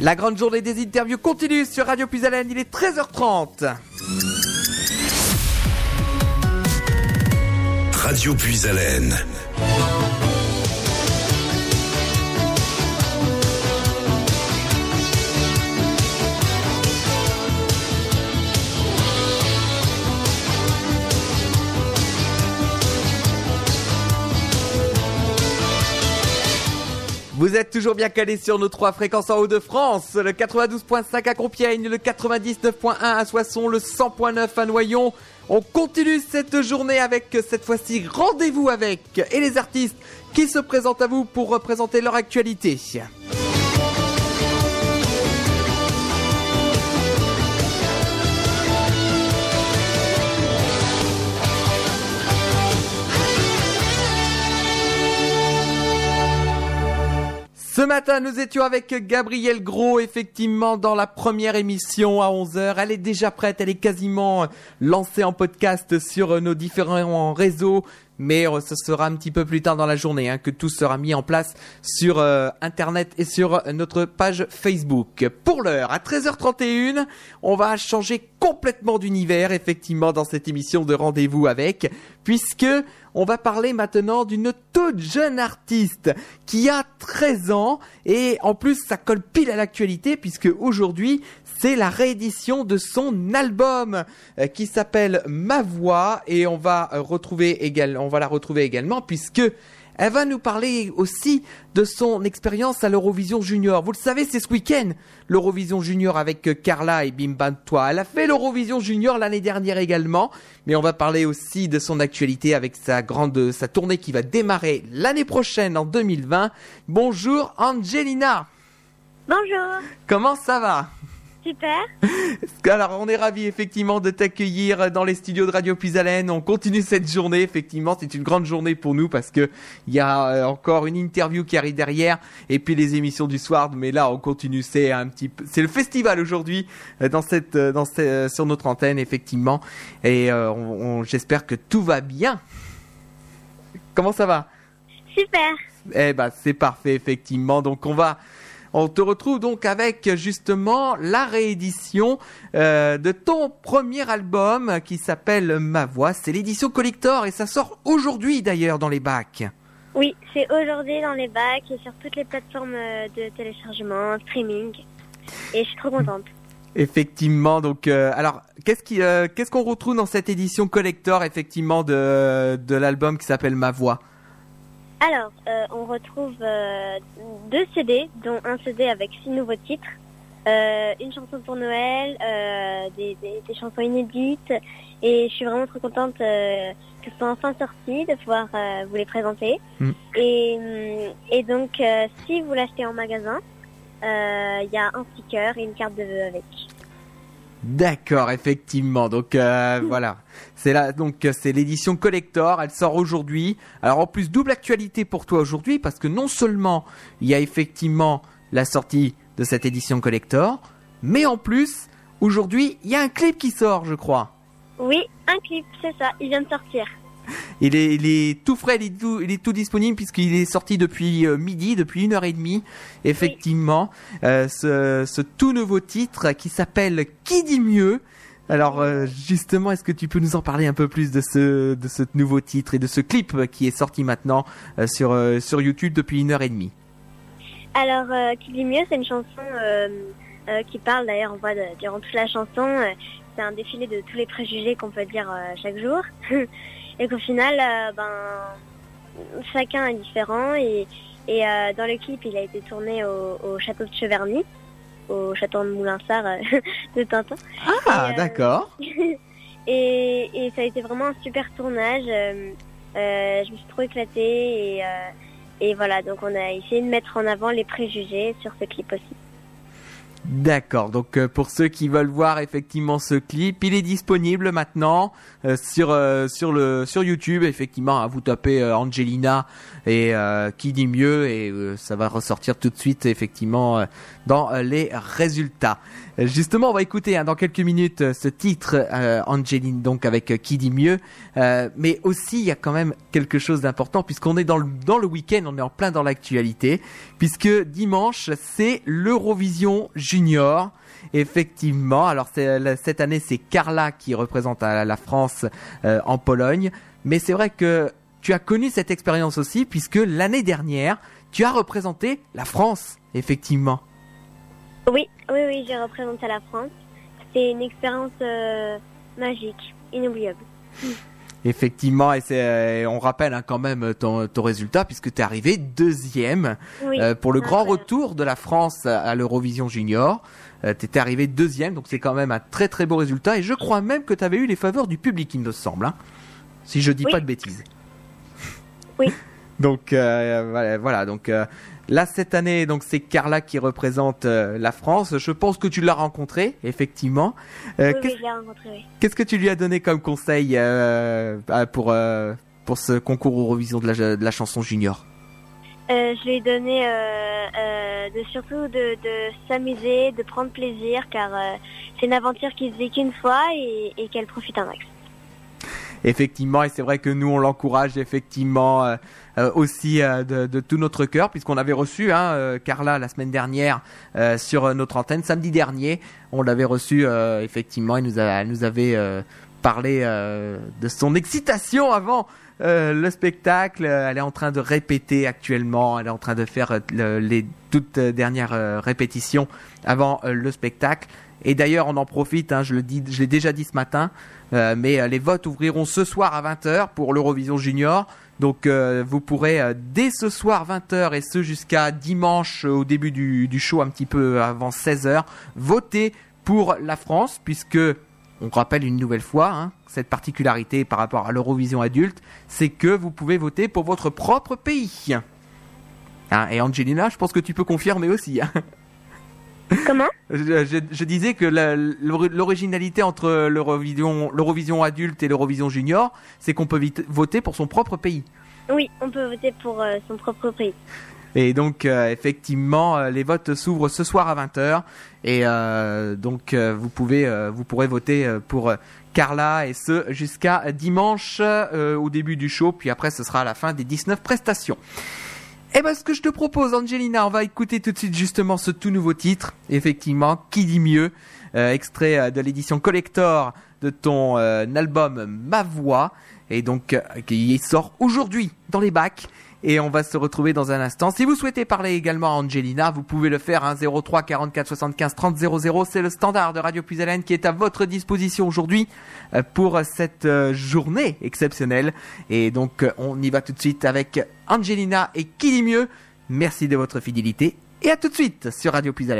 La grande journée des interviews continue sur Radio Puisalène, il est 13h30. Radio Puisalène. Vous êtes toujours bien calés sur nos trois fréquences en Haut-de-France, le 92.5 à Compiègne, le 99.1 à Soissons, le 100.9 à Noyon. On continue cette journée avec cette fois-ci rendez-vous avec et les artistes qui se présentent à vous pour représenter leur actualité. Ce matin, nous étions avec Gabrielle Gros, effectivement, dans la première émission à 11h. Elle est déjà prête, elle est quasiment lancée en podcast sur nos différents réseaux. Mais euh, ce sera un petit peu plus tard dans la journée hein, que tout sera mis en place sur euh, Internet et sur notre page Facebook. Pour l'heure, à 13h31, on va changer complètement d'univers, effectivement, dans cette émission de rendez-vous avec, puisque on va parler maintenant d'une toute jeune artiste qui a 13 ans et en plus ça colle pile à l'actualité puisque aujourd'hui c'est la réédition de son album euh, qui s'appelle Ma Voix et on va euh, retrouver également, va la retrouver également puisque elle va nous parler aussi de son expérience à l'Eurovision Junior. Vous le savez, c'est ce week-end, l'Eurovision Junior avec euh, Carla et Bim Toi. Elle a fait l'Eurovision Junior l'année dernière également, mais on va parler aussi de son actualité avec sa grande, sa tournée qui va démarrer l'année prochaine en 2020. Bonjour Angelina. Bonjour. Comment ça va? Super. Alors, on est ravis effectivement de t'accueillir dans les studios de Radio Puisalène. On continue cette journée. Effectivement, c'est une grande journée pour nous parce que il y a euh, encore une interview qui arrive derrière et puis les émissions du soir. Mais là, on continue. C'est un petit peu, c'est le festival aujourd'hui euh, dans cette, euh, dans cette, sur notre antenne effectivement. Et on, j'espère que tout va bien. Comment ça va? Super. Eh ben, c'est parfait effectivement. Donc, on va on te retrouve donc avec justement la réédition euh, de ton premier album qui s'appelle Ma Voix. C'est l'édition collector et ça sort aujourd'hui d'ailleurs dans les bacs. Oui, c'est aujourd'hui dans les bacs et sur toutes les plateformes euh, de téléchargement, streaming. Et je suis trop contente. Effectivement, donc euh, alors qu'est-ce qui qu'est-ce qu'on retrouve dans cette édition collector effectivement de de l'album qui s'appelle Ma Voix? Alors, euh, on retrouve euh, deux CD, dont un CD avec six nouveaux titres, euh, une chanson pour Noël, des, chansons inédites, et je suis vraiment trop contente que ce soit enfin sorti, de pouvoir vous les présenter. Mm. Et, donc, si vous l'achetez en magasin, il y a un sticker et une carte de vœux avec. D'accord, effectivement. Donc voilà. C'est là, donc c'est l'édition collector. Elle sort aujourd'hui. Alors en plus double actualité pour toi aujourd'hui parce que non seulement il y a effectivement la sortie de cette édition collector, mais en plus aujourd'hui il y a un clip qui sort, je crois. Oui, un clip, c'est ça. Il vient de sortir. Il est, tout frais, il est tout, disponible puisqu'il est sorti depuis euh, midi, depuis une heure et demie. Effectivement, euh, ce, tout nouveau titre qui s'appelle Qui dit mieux? Alors euh, justement, est-ce que tu peux nous en parler un peu plus de ce nouveau titre et de ce clip qui est sorti maintenant sur YouTube depuis une heure et demie? Alors, qui dit mieux, c'est une chanson qui parle d'ailleurs, on durant toute la chanson, c'est un défilé de tous les préjugés qu'on peut dire chaque jour, et qu'au final, ben chacun est différent et et dans le clip, il a été tourné au, au château de Cheverny au château de Moulinsart euh, de Tintin. Ah, euh, d'accord. et, et, ça a été vraiment un super tournage. Euh, je me suis trop éclatée et, et voilà, donc on a essayé de mettre en avant les préjugés sur ce clip aussi. D'accord, donc euh, pour ceux qui veulent voir effectivement ce clip, il est disponible maintenant euh, sur euh, sur le sur YouTube. Effectivement, hein, vous tapez Angelina et qui dit mieux et ça va ressortir tout de suite effectivement dans les résultats. Justement, on va écouter hein, dans quelques minutes ce titre Angeline donc avec qui dit mieux, mais aussi il y a quand même quelque chose d'important puisqu'on est dans le dans le week-end, on est en plein dans l'actualité puisque dimanche c'est l'Eurovision junior. Effectivement, alors cette année c'est Carla qui représente euh, la France euh, en Pologne, mais c'est vrai que tu as connu cette expérience aussi puisque l'année dernière tu as représenté la France, effectivement. Oui, oui, oui, j'ai représenté la France. C'est une expérience euh, magique, inoubliable. Effectivement, et c'est, on rappelle hein, quand même ton, ton résultat puisque tu es arrivé deuxième euh, pour le grand retour de la France à l'Eurovision Junior. Euh, tu étais arrivé deuxième, donc c'est quand même un très très beau résultat. Et je crois même que tu avais eu les faveurs du public, il me semble, hein, si je dis pas de bêtises. Oui. donc euh, voilà, donc Là, cette année, donc c'est Carla qui représente euh, la France. Je pense que tu l'as rencontrée, effectivement. Euh, oui, je l'ai rencontrée, Qu'est-ce que tu lui as donné comme conseil euh, pour, pour ce concours Eurovision de la, de la chanson junior? Je lui ai donné de, surtout de, de s'amuser, de prendre plaisir, car c'est une aventure qui se vit qu'une fois et, et qu'elle profite un max effectivement, et c'est vrai que nous on l'encourage effectivement euh, euh, aussi euh, de, tout notre cœur, puisqu'on avait reçu hein, Carla la semaine dernière sur notre antenne, samedi dernier, on l'avait reçu effectivement, et nous, a, nous avait parlé de son excitation avant le spectacle. Elle est en train de répéter actuellement. Elle est en train de faire les toutes dernières répétitions avant le spectacle. Et d'ailleurs, on en profite. Hein, je l'ai déjà dit ce matin. Euh, mais euh, les votes ouvriront ce soir à 20h pour l'Eurovision Junior. Donc euh, vous pourrez dès ce soir 20h et ce jusqu'à dimanche au début du, show un petit peu avant 16h voter pour la France puisque on rappelle une nouvelle fois hein, cette particularité par rapport à l'Eurovision adulte, c'est que vous pouvez voter pour votre propre pays. Hein, et Angelina, je pense que tu peux confirmer aussi. Comment? Je, disais que l'originalité entre l'Eurovision adulte et l'Eurovision junior, c'est qu'on peut voter pour son propre pays. Oui, on peut voter pour euh, son propre pays. Et donc euh, effectivement, euh, les votes s'ouvrent ce soir à 20h et donc vous pouvez vous pourrez voter pour Carla et ce jusqu'à dimanche au début du show puis après ce sera à la fin des 19 prestations. Eh ben, ce que je te propose, Angelina, on va écouter tout de suite justement ce tout nouveau titre. Effectivement, qui dit mieux euh, Extrait euh, de l'édition collector de ton euh, album Ma Voix, et donc qui sort aujourd'hui dans les bacs et on va se retrouver dans un instant. Si vous souhaitez parler également à Angelina, vous pouvez le faire à 03 44 75 30 00. C'est le standard de Radio Plus qui est à votre disposition aujourd'hui euh, pour cette euh, journée exceptionnelle. Et donc euh, on y va tout de suite avec Angelina et qui dit mieux. Merci de votre fidélité et à tout de suite sur Radio Plus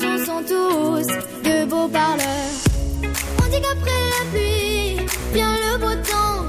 garçons sont tous de beaux parleurs. On dit qu'après la pluie vient le beau temps,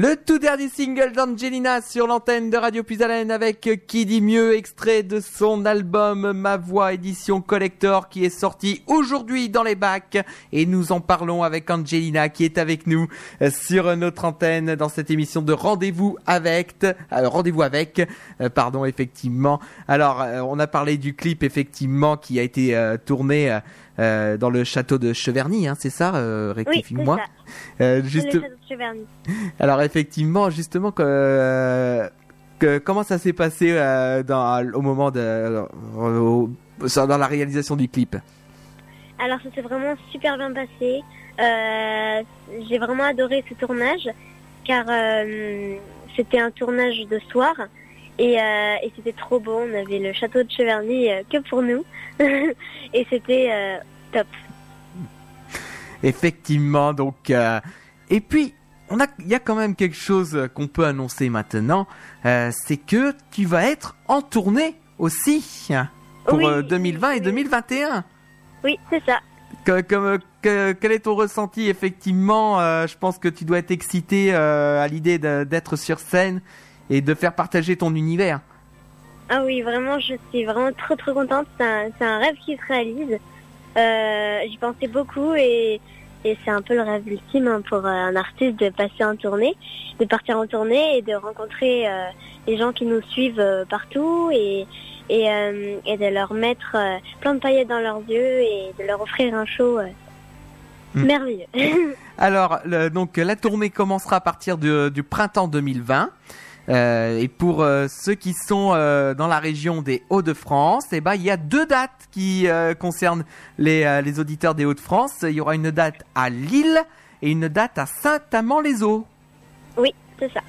Le tout dernier single d'Angelina sur l'antenne de Radio Puisalène avec Qui dit mieux, extrait de son album Ma Voix édition collector qui est sorti aujourd'hui dans les bacs et nous en parlons avec Angelina qui est avec nous euh, sur notre antenne dans cette émission de Rendez-vous avec, euh, Rendez-vous avec, euh, pardon effectivement. Alors euh, on a parlé du clip effectivement qui a été tourné euh, dans le château de Cheverny, hein, c'est ça, euh, rectifie-moi. Euh, Sur juste- le château de Cheverny. alors effectivement, justement, que, euh, que- comment ça s'est passé dans, au moment de au- dans la réalisation du clip? Alors ça s'est vraiment super bien passé. J'ai vraiment adoré ce tournage car c'était un tournage de soir et, euh, et c'était trop beau. On avait le château de Cheverny euh, que pour nous et c'était euh, top. Effectivement, donc euh, et puis on a il y a quand même quelque chose qu'on peut annoncer maintenant, euh, c'est que tu vas être en tournée aussi pour Oui. euh, 2020 et 2021. Oui, c'est ça. Que- quel est ton ressenti effectivement Je pense que tu dois être excité à l'idée d'être sur scène et de faire partager ton univers. Ah oui, vraiment, je suis vraiment trop trop contente. C'est un, rêve qui se réalise. Euh, J'y pensais beaucoup et, et c'est un peu le rêve ultime hein, pour euh, un artiste de passer en tournée, de partir en tournée et de rencontrer euh, les gens qui nous suivent euh, partout et, et, et de leur mettre plein de paillettes dans leurs yeux et de leur offrir un show euh, Mm. merveilleux. Alors, le- donc la tournée commencera à partir de- du printemps 2020. Euh, et pour euh, ceux qui sont euh, dans la région des Hauts-de-France, eh ben il y a deux dates qui euh, concernent les, euh, les auditeurs des Hauts-de-France. Il y aura une date à Lille et une date à Saint-Amand-les-Eaux. oui, c'est ça.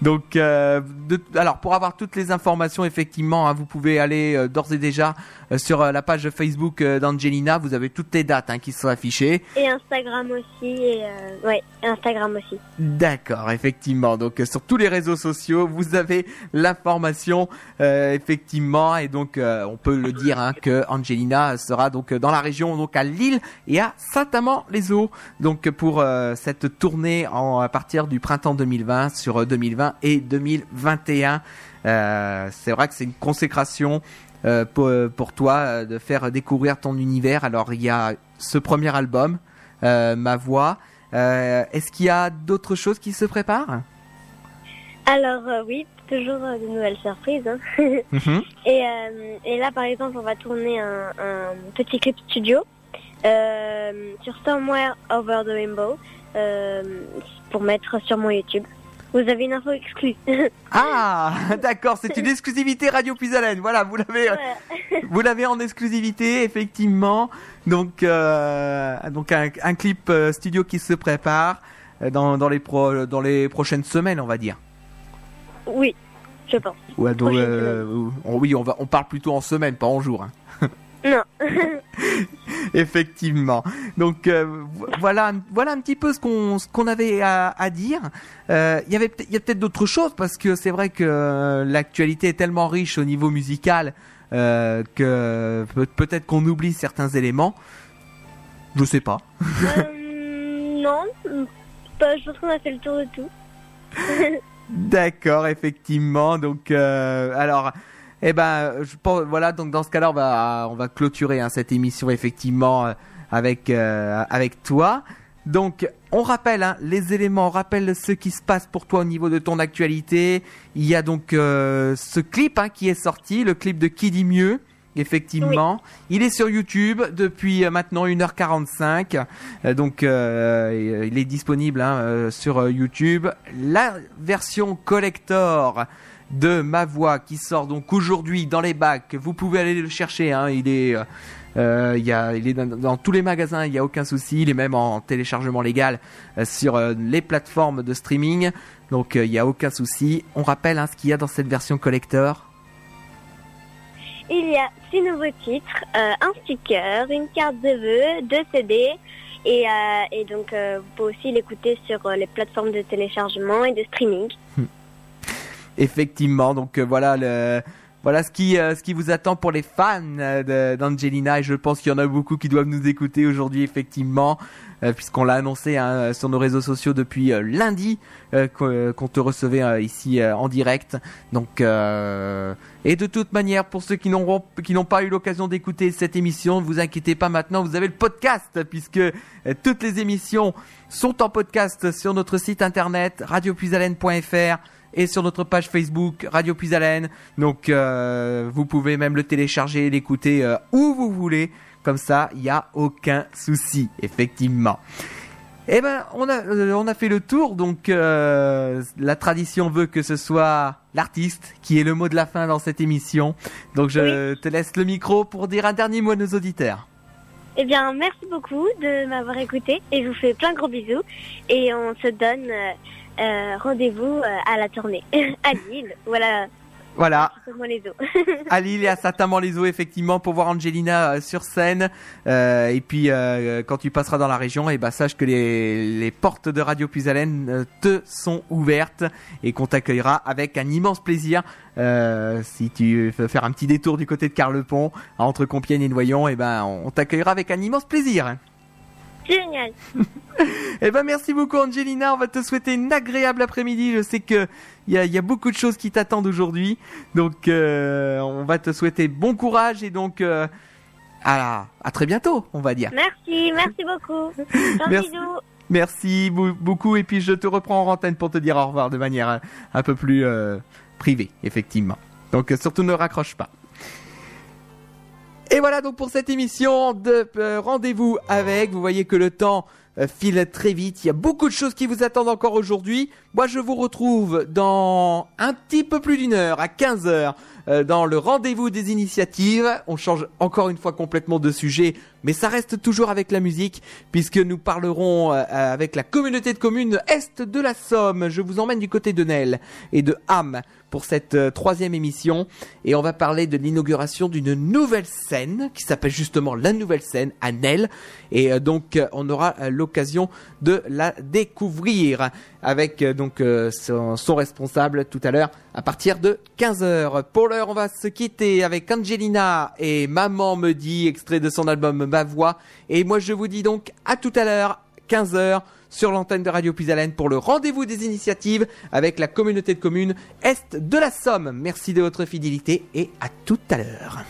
Donc, euh, de- alors pour avoir toutes les informations, effectivement, hein, vous pouvez aller euh, d'ores et déjà euh, sur la page Facebook d'Angelina. Vous avez toutes les dates hein, qui sont affichées. Et Instagram aussi. Et, ouais, Instagram aussi. D'accord, effectivement. Donc sur tous les réseaux sociaux, vous avez l'information effectivement, et donc on peut le dire hein, que Angelina sera donc dans la région, donc à Lille et à Saint-Amand-les-Eaux. Donc pour cette tournée en, à partir du printemps 2020 sur euh, 2020 et 2021, euh, c'est vrai que c'est une consécration. euh, pour, pour toi euh, de faire découvrir ton univers. Alors il y a ce premier album, euh, Ma Voix, euh, Est-ce qu'il y a d'autres choses qui se préparent? Alors euh, oui, toujours euh, de nouvelles surprises. hein. Mhm. Et, euh, et là, par exemple, on va tourner un, un petit clip studio euh, sur Somewhere Over the Rainbow euh, pour mettre sur mon YouTube. Vous avez une info exclue. Ah, d'accord, c'est une exclusivité Radio Puisalène. Voilà, vous l'avez, euh, Ouais. vous l'avez en exclusivité, effectivement. Donc, euh, donc un, un clip euh, studio qui se prépare dans, dans les pro, dans les prochaines semaines, on va dire. Oui, je pense. Ouais, donc, euh, oui, on va, on parle plutôt en semaine, pas en jour. hein. Non. Effectivement. Donc euh, vo- voilà, voilà un petit peu ce qu'on ce qu'on avait à, à dire. Euh, Il y avait il y a peut-être d'autres choses parce que c'est vrai que euh, l'actualité est tellement riche au niveau musical euh, que peut- peut-être qu'on oublie certains éléments. Je sais pas. Euh, non, pas- je pense qu'on a fait le tour de tout. D'accord, effectivement. Donc, euh, alors, eh ben, je pense, voilà. Donc, dans ce cas-là, on va, on va clôturer hein, cette émission effectivement euh, avec euh, avec toi. Donc, on rappelle hein, les éléments, on rappelle ce qui se passe pour toi au niveau de ton actualité. Il y a donc euh, ce clip hein, qui est sorti, le clip de Qui dit mieux. Effectivement, il est sur YouTube depuis euh, maintenant 1h45. Euh, donc euh, il est disponible hein, sur YouTube. La version collector de ma voix qui sort donc aujourd'hui dans les bacs. Vous pouvez aller le chercher, hein, il est euh, il, y a, il est dans, tous les magasins, il n'y a aucun souci. Il est même en téléchargement légal euh, sur euh, les plateformes de streaming. Donc il n'y a aucun souci. On rappelle hein, ce qu'il y a dans cette version collector. Il y a six nouveaux titres, un sticker, une carte de vœux, deux CD. Et, et donc vous pouvez aussi l'écouter sur les plateformes de téléchargement et de streaming. Effectivement, donc voilà le voilà ce qui, euh, ce qui vous attend pour les fans euh, d'Angelina et je pense qu'il y en a beaucoup qui doivent nous écouter aujourd'hui effectivement euh, puisqu'on l'a annoncé hein, sur nos réseaux sociaux depuis lundi qu'on te recevait ici en direct. Donc et de toute manière pour ceux qui n'ont qui n'ont pas eu l'occasion d'écouter cette émission, ne vous inquiétez pas maintenant, vous avez le podcast puisque toutes les émissions sont en podcast sur notre site internet radiopuisalène.fr et sur notre page Facebook Radio Puisalène. Donc euh, vous pouvez même le télécharger, l'écouter euh, où vous voulez. Comme ça, il n'y a aucun souci, effectivement. Eh ben, on a, euh, on a fait le tour, donc la tradition veut que ce soit l'artiste qui est le mot de la fin dans cette émission. Donc je te laisse le micro pour dire un dernier mot à nos auditeurs. Eh bien, merci beaucoup de m'avoir écouté et je vous fais plein de gros bisous et on se donne rendez-vous euh, à la tournée à Lille. Voilà. Voilà. à Lille et à Saint-Amand-les-Eaux, effectivement, pour voir Angelina euh, sur scène. et puis, quand tu passeras dans la région, et eh ben, sache que les, les portes de Radio Puisalène te sont ouvertes et qu'on t'accueillera avec un immense plaisir. si tu veux faire un petit détour du côté de Carlepont, entre Compiègne et Noyon, et eh ben, on t'accueillera avec un immense plaisir. Génial. eh ben merci beaucoup Angelina, on va te souhaiter une agréable après-midi. Je sais que il y a, beaucoup de choses qui t'attendent aujourd'hui, donc euh, on va te souhaiter bon courage et donc euh, à, à très bientôt, on va dire. Merci, merci beaucoup. merci. Merci beaucoup et puis je te reprends en antenne pour te dire au revoir de manière un, peu plus euh, privée, effectivement. Donc surtout ne raccroche pas. Et voilà donc pour cette émission de euh, rendez-vous avec. Vous voyez que le temps euh, file très vite. Il y a beaucoup de choses qui vous attendent encore aujourd'hui. Moi, je vous retrouve dans un petit peu plus d'une heure, à 15 heures, euh, dans le rendez-vous des initiatives. On change encore une fois complètement de sujet, mais ça reste toujours avec la musique, puisque nous parlerons avec la communauté de communes Est de la Somme. Je vous emmène du côté de Nel et de Ham pour cette euh, troisième émission. Et on va parler de l'inauguration d'une nouvelle scène qui s'appelle justement la nouvelle scène à Nel. Et euh, donc euh, on aura l'occasion de la découvrir avec donc son, son, responsable tout à l'heure à partir de 15h. Pour l'heure on va se quitter avec Angelina et Maman me dit extrait de son album Ma voix. Et moi je vous dis donc à tout à l'heure 15h sur l'antenne de Radio Puisalène pour le rendez-vous des initiatives avec la communauté de communes Est de la Somme. Merci de votre fidélité et à tout à l'heure.